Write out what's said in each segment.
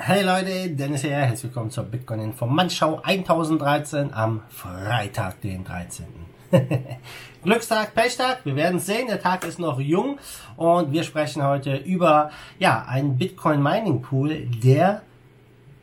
Hey Leute, Dennis hier, herzlich willkommen zur Bitcoin Informantschau 1013 am Freitag, den 13. Glückstag, Pechtag, wir werden sehen, der Tag ist noch jung und wir sprechen heute über ja, einen Bitcoin Mining Pool, der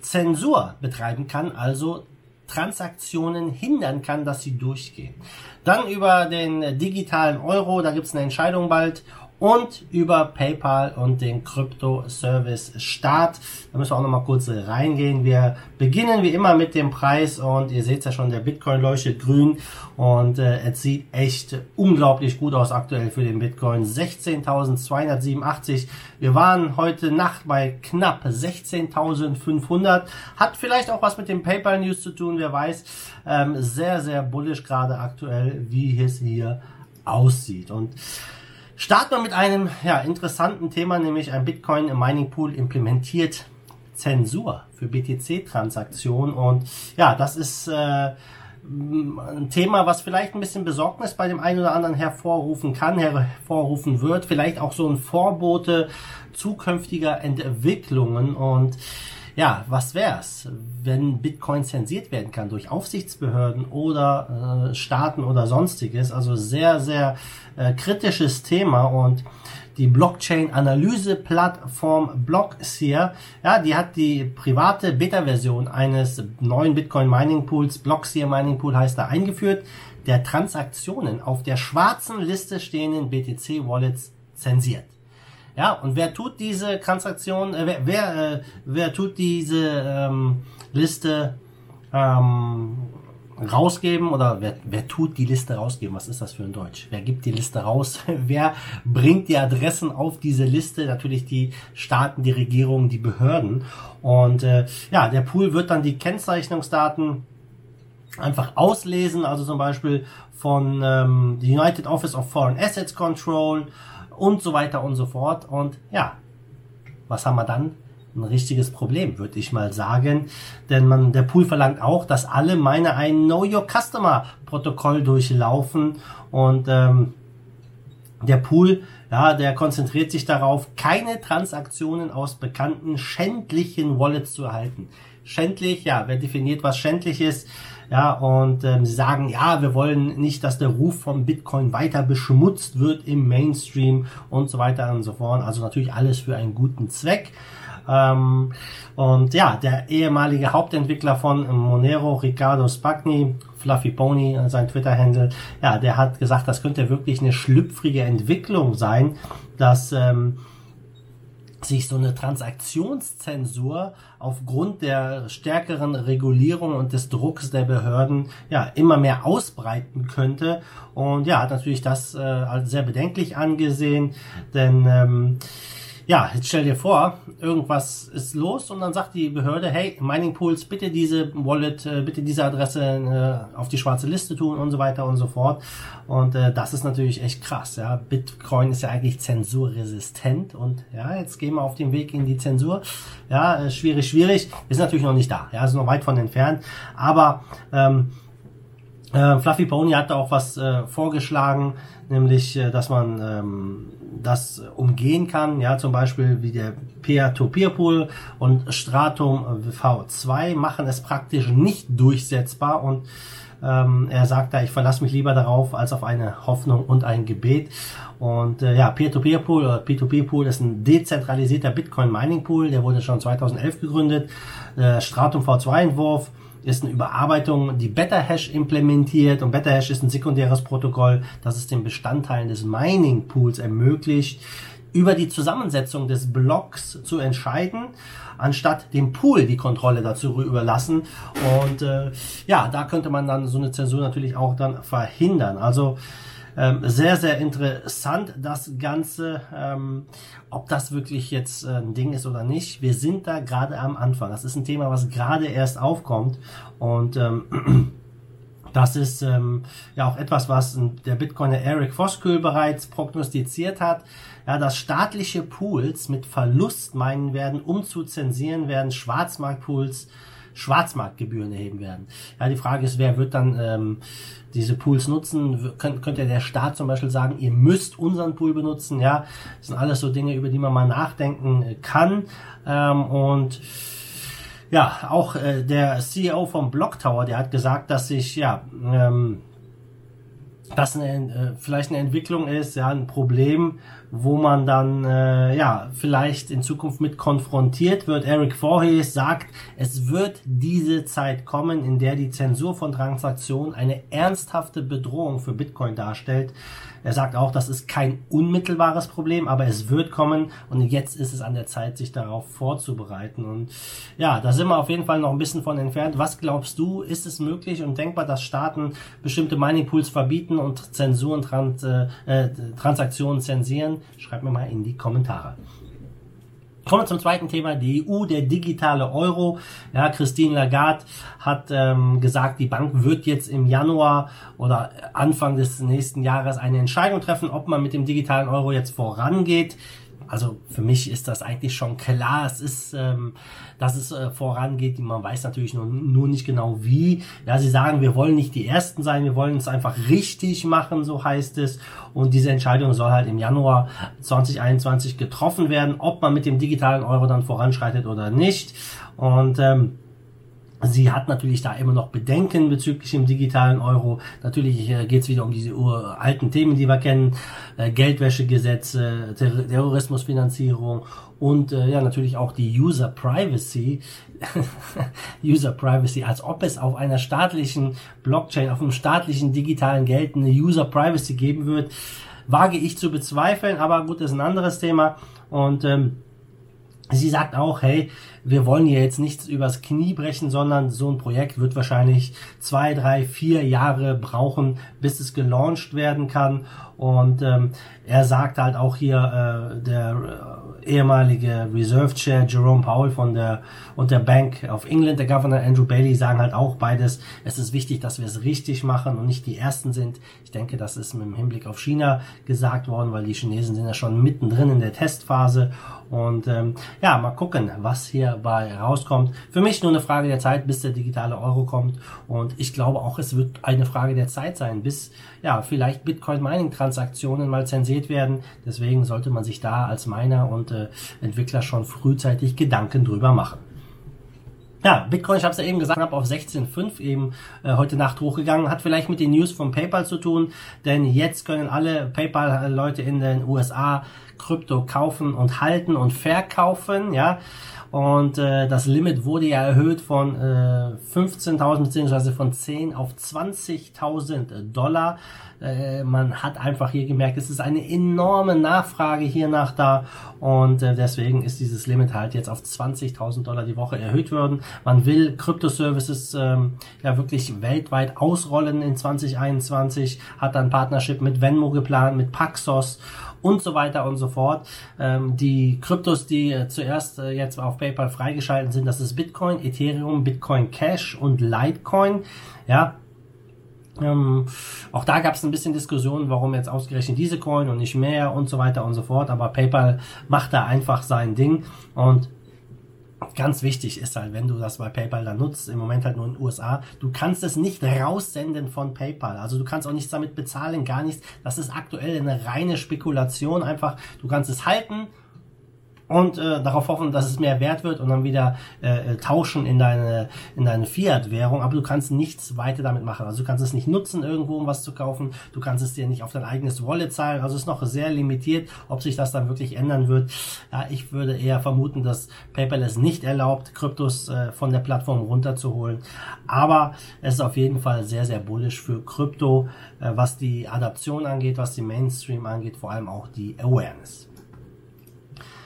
Zensur betreiben kann, also Transaktionen hindern kann, dass sie durchgehen. Dann über den digitalen Euro, da gibt es eine Entscheidung bald und über PayPal und den Crypto Service Start. Da müssen wir auch noch mal kurz reingehen. Wir beginnen wie immer mit dem Preis und ihr seht ja schon, der Bitcoin leuchtet grün und äh, es sieht echt unglaublich gut aus aktuell für den Bitcoin. 16.287. Wir waren heute Nacht bei knapp 16.500. Hat vielleicht auch was mit dem PayPal News zu tun, wer weiß. Ähm, sehr, sehr bullish gerade aktuell, wie es hier aussieht. Und Starten wir mit einem ja, interessanten Thema, nämlich ein Bitcoin Mining Pool implementiert Zensur für BTC-Transaktionen. Und ja, das ist äh, ein Thema, was vielleicht ein bisschen Besorgnis bei dem einen oder anderen hervorrufen kann, hervorrufen wird. Vielleicht auch so ein Vorbote zukünftiger Entwicklungen. Und ja, was wär's, wenn Bitcoin zensiert werden kann durch Aufsichtsbehörden oder äh, Staaten oder sonstiges? Also sehr, sehr äh, kritisches Thema und die Blockchain-Analyse-Plattform Blockseer, ja, die hat die private Beta-Version eines neuen Bitcoin-Mining-Pools, Blockseer Mining Pool heißt da, eingeführt, der Transaktionen auf der schwarzen Liste stehenden BTC-Wallets zensiert. Ja, und wer tut diese Transaktion, äh, wer, wer, äh, wer tut diese ähm, Liste ähm, rausgeben oder wer, wer tut die Liste rausgeben? Was ist das für ein Deutsch? Wer gibt die Liste raus? wer bringt die Adressen auf diese Liste? Natürlich die Staaten, die Regierungen, die Behörden. Und äh, ja, der Pool wird dann die Kennzeichnungsdaten einfach auslesen, also zum Beispiel von ähm, United Office of Foreign Assets Control und so weiter und so fort. Und ja, was haben wir dann? Ein richtiges Problem, würde ich mal sagen. Denn man, der Pool verlangt auch, dass alle meine ein Know Your Customer Protokoll durchlaufen und ähm, der Pool, ja, der konzentriert sich darauf, keine Transaktionen aus bekannten schändlichen Wallets zu erhalten. Schändlich, ja, wer definiert, was schändlich ist? Ja, und ähm, sie sagen, ja, wir wollen nicht, dass der Ruf vom Bitcoin weiter beschmutzt wird im Mainstream und so weiter und so fort. Also natürlich alles für einen guten Zweck. Ähm, und ja, der ehemalige Hauptentwickler von Monero, Ricardo Spagni, Fluffy Pony, sein Twitter-Handle, ja, der hat gesagt, das könnte wirklich eine schlüpfrige Entwicklung sein, dass ähm, sich so eine Transaktionszensur aufgrund der stärkeren Regulierung und des Drucks der Behörden ja immer mehr ausbreiten könnte. Und ja hat natürlich das äh, als sehr bedenklich angesehen, denn ähm, ja, jetzt stell dir vor, irgendwas ist los und dann sagt die Behörde, hey, Mining Pools, bitte diese Wallet, äh, bitte diese Adresse äh, auf die schwarze Liste tun und so weiter und so fort. Und äh, das ist natürlich echt krass. Ja, Bitcoin ist ja eigentlich zensurresistent und ja, jetzt gehen wir auf den Weg in die Zensur. Ja, schwierig, schwierig. Ist natürlich noch nicht da. Ja, ist noch weit von entfernt. Aber ähm, äh, Fluffy Pony hat da auch was äh, vorgeschlagen, nämlich, äh, dass man ähm, das umgehen kann, ja, zum Beispiel wie der Peer-to-Peer-Pool und Stratum V2 machen es praktisch nicht durchsetzbar und ähm, er sagt da, ich verlasse mich lieber darauf als auf eine Hoffnung und ein Gebet. Und äh, ja, Peer-to-Peer-Pool oder P2P-Pool ist ein dezentralisierter Bitcoin-Mining-Pool, der wurde schon 2011 gegründet. Äh, Stratum V2-Entwurf ist eine Überarbeitung, die BetaHash implementiert und BetaHash ist ein sekundäres Protokoll, das es den Bestandteilen des Mining Pools ermöglicht, über die Zusammensetzung des Blocks zu entscheiden, anstatt dem Pool die Kontrolle dazu überlassen. Und äh, ja, da könnte man dann so eine Zensur natürlich auch dann verhindern. Also ähm, sehr, sehr interessant das Ganze, ähm, ob das wirklich jetzt äh, ein Ding ist oder nicht. Wir sind da gerade am Anfang. Das ist ein Thema, was gerade erst aufkommt und ähm, das ist ähm, ja auch etwas, was der Bitcoiner Eric Voskuhl bereits prognostiziert hat. Ja, dass staatliche Pools mit Verlust meinen werden, um zu zensieren, werden Schwarzmarktpools Schwarzmarktgebühren erheben werden. Ja, die Frage ist, wer wird dann ähm, diese Pools nutzen? Könnt, könnte der Staat zum Beispiel sagen, ihr müsst unseren Pool benutzen? Ja, das sind alles so Dinge, über die man mal nachdenken kann. Ähm, und Ja, auch äh, der CEO vom Block Tower, der hat gesagt, dass sich ja ähm, das eine, äh, vielleicht eine Entwicklung ist, ja, ein Problem, wo man dann äh, ja vielleicht in Zukunft mit konfrontiert wird. Eric Voorhees sagt, es wird diese Zeit kommen, in der die Zensur von Transaktionen eine ernsthafte Bedrohung für Bitcoin darstellt. Er sagt auch, das ist kein unmittelbares Problem, aber es wird kommen und jetzt ist es an der Zeit, sich darauf vorzubereiten. Und ja, da sind wir auf jeden Fall noch ein bisschen von entfernt. Was glaubst du, ist es möglich und denkbar, dass Staaten bestimmte Mining Pools verbieten und Zensuren, Trans äh, Transaktionen zensieren? Schreib mir mal in die Kommentare. Kommen wir zum zweiten Thema, die EU, der digitale Euro. Ja, Christine Lagarde hat ähm, gesagt, die Bank wird jetzt im Januar oder Anfang des nächsten Jahres eine Entscheidung treffen, ob man mit dem digitalen Euro jetzt vorangeht also für mich ist das eigentlich schon klar. Es ist, ähm, dass es äh, vorangeht. Man weiß natürlich nur, nur nicht genau wie. Ja, sie sagen, wir wollen nicht die Ersten sein, wir wollen es einfach richtig machen, so heißt es. Und diese Entscheidung soll halt im Januar 2021 getroffen werden, ob man mit dem digitalen Euro dann voranschreitet oder nicht. Und ähm, Sie hat natürlich da immer noch Bedenken bezüglich dem digitalen Euro. Natürlich äh, geht es wieder um diese alten Themen, die wir kennen. Äh, Geldwäschegesetze, Ter Terrorismusfinanzierung und äh, ja natürlich auch die User Privacy. User Privacy, als ob es auf einer staatlichen Blockchain, auf einem staatlichen digitalen Geld eine User Privacy geben wird, wage ich zu bezweifeln. Aber gut, das ist ein anderes Thema. Und ähm, Sie sagt auch, hey, wir wollen hier jetzt nichts übers Knie brechen, sondern so ein Projekt wird wahrscheinlich zwei, drei, vier Jahre brauchen, bis es gelauncht werden kann. Und ähm, er sagt halt auch hier, äh, der äh, ehemalige Reserve Chair Jerome Powell von der und der Bank of England, der Governor Andrew Bailey, sagen halt auch beides. Es ist wichtig, dass wir es richtig machen und nicht die Ersten sind. Ich denke, das ist mit dem Hinblick auf China gesagt worden, weil die Chinesen sind ja schon mittendrin in der Testphase. Und ähm, ja, mal gucken, was hierbei rauskommt. Für mich nur eine Frage der Zeit, bis der digitale Euro kommt. Und ich glaube auch, es wird eine Frage der Zeit sein, bis ja vielleicht Bitcoin Mining Transaktionen mal zensiert werden. Deswegen sollte man sich da als Miner und äh, Entwickler schon frühzeitig Gedanken drüber machen. Ja, Bitcoin, ich habe es ja eben gesagt, habe auf 16.5 eben äh, heute Nacht hochgegangen. Hat vielleicht mit den News von PayPal zu tun, denn jetzt können alle PayPal-Leute in den USA Krypto kaufen und halten und verkaufen. Ja, und äh, das Limit wurde ja erhöht von äh, 15.000 beziehungsweise von 10 auf 20.000 Dollar. Äh, man hat einfach hier gemerkt, es ist eine enorme Nachfrage hier nach da und äh, deswegen ist dieses Limit halt jetzt auf 20.000 Dollar die Woche erhöht worden. Man will Kryptoservices ähm, ja wirklich weltweit ausrollen in 2021, hat dann Partnership mit Venmo geplant, mit Paxos und so weiter und so fort. Ähm, die Kryptos, die äh, zuerst äh, jetzt auf PayPal freigeschaltet sind, das ist Bitcoin, Ethereum, Bitcoin Cash und Litecoin. Ja, ähm, auch da gab es ein bisschen Diskussionen, warum jetzt ausgerechnet diese Coin und nicht mehr und so weiter und so fort. Aber PayPal macht da einfach sein Ding und Ganz wichtig ist halt, wenn du das bei PayPal dann nutzt, im Moment halt nur in den USA, du kannst es nicht raussenden von PayPal. Also du kannst auch nichts damit bezahlen, gar nichts. Das ist aktuell eine reine Spekulation. Einfach, du kannst es halten und äh, darauf hoffen, dass es mehr wert wird und dann wieder äh, äh, tauschen in deine in deine Fiat-Währung, aber du kannst nichts weiter damit machen. Also du kannst es nicht nutzen irgendwo, um was zu kaufen. Du kannst es dir nicht auf dein eigenes Wallet zahlen. Also es ist noch sehr limitiert, ob sich das dann wirklich ändern wird. Ja, ich würde eher vermuten, dass PayPal es nicht erlaubt, Kryptos äh, von der Plattform runterzuholen. Aber es ist auf jeden Fall sehr sehr bullish für Krypto, äh, was die Adaption angeht, was die Mainstream angeht, vor allem auch die Awareness.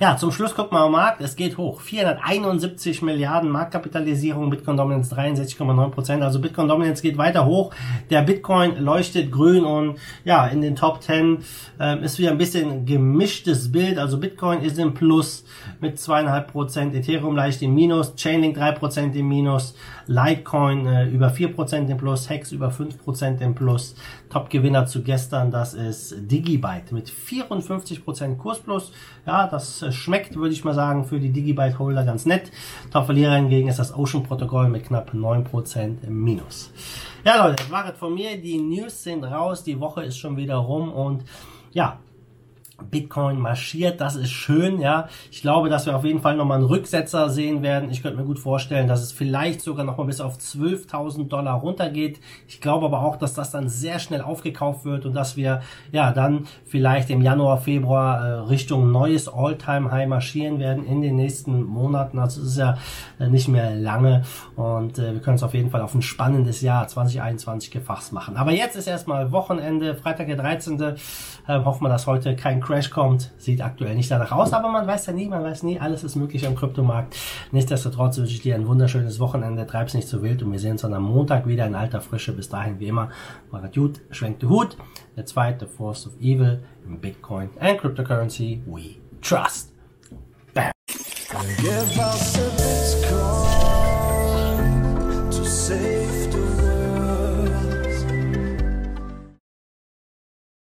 Ja, zum Schluss gucken wir am Markt. Es geht hoch. 471 Milliarden Marktkapitalisierung, Bitcoin Dominance 63,9 Prozent. Also Bitcoin Dominance geht weiter hoch. Der Bitcoin leuchtet grün und ja, in den Top 10 äh, ist wieder ein bisschen gemischtes Bild. Also Bitcoin ist im Plus mit zweieinhalb Prozent, Ethereum leicht im Minus, Chainlink drei Prozent im Minus, Litecoin äh, über vier Prozent im Plus, Hex über fünf Prozent im Plus. Top-Gewinner zu gestern, das ist Digibyte mit 54 Prozent Kursplus. Ja, das schmeckt, würde ich mal sagen, für die Digibyte-Holder ganz nett. Top-Verlierer hingegen ist das Ocean-Protokoll mit knapp 9% im Minus. Ja, Leute, das war es von mir. Die News sind raus. Die Woche ist schon wieder rum und ja, Bitcoin marschiert, das ist schön, ja. Ich glaube, dass wir auf jeden Fall nochmal einen Rücksetzer sehen werden. Ich könnte mir gut vorstellen, dass es vielleicht sogar nochmal bis auf 12.000 Dollar runtergeht. Ich glaube aber auch, dass das dann sehr schnell aufgekauft wird und dass wir ja dann vielleicht im Januar, Februar äh, Richtung neues All-Time-High marschieren werden in den nächsten Monaten. Also es ist ja äh, nicht mehr lange und äh, wir können es auf jeden Fall auf ein spannendes Jahr 2021 gefasst machen. Aber jetzt ist erstmal Wochenende, Freitag der 13. Äh, hoffen wir, dass heute kein Crash kommt. Sieht aktuell nicht danach aus, aber man weiß ja nie, man weiß nie, alles ist möglich am Kryptomarkt. Nichtsdestotrotz wünsche ich dir ein wunderschönes Wochenende, treib's nicht zu wild und wir sehen uns dann am Montag wieder in alter Frische. Bis dahin, wie immer, macht gut, schwenkt den Hut. Der zweite Force of Evil in Bitcoin and Cryptocurrency we trust. Bam.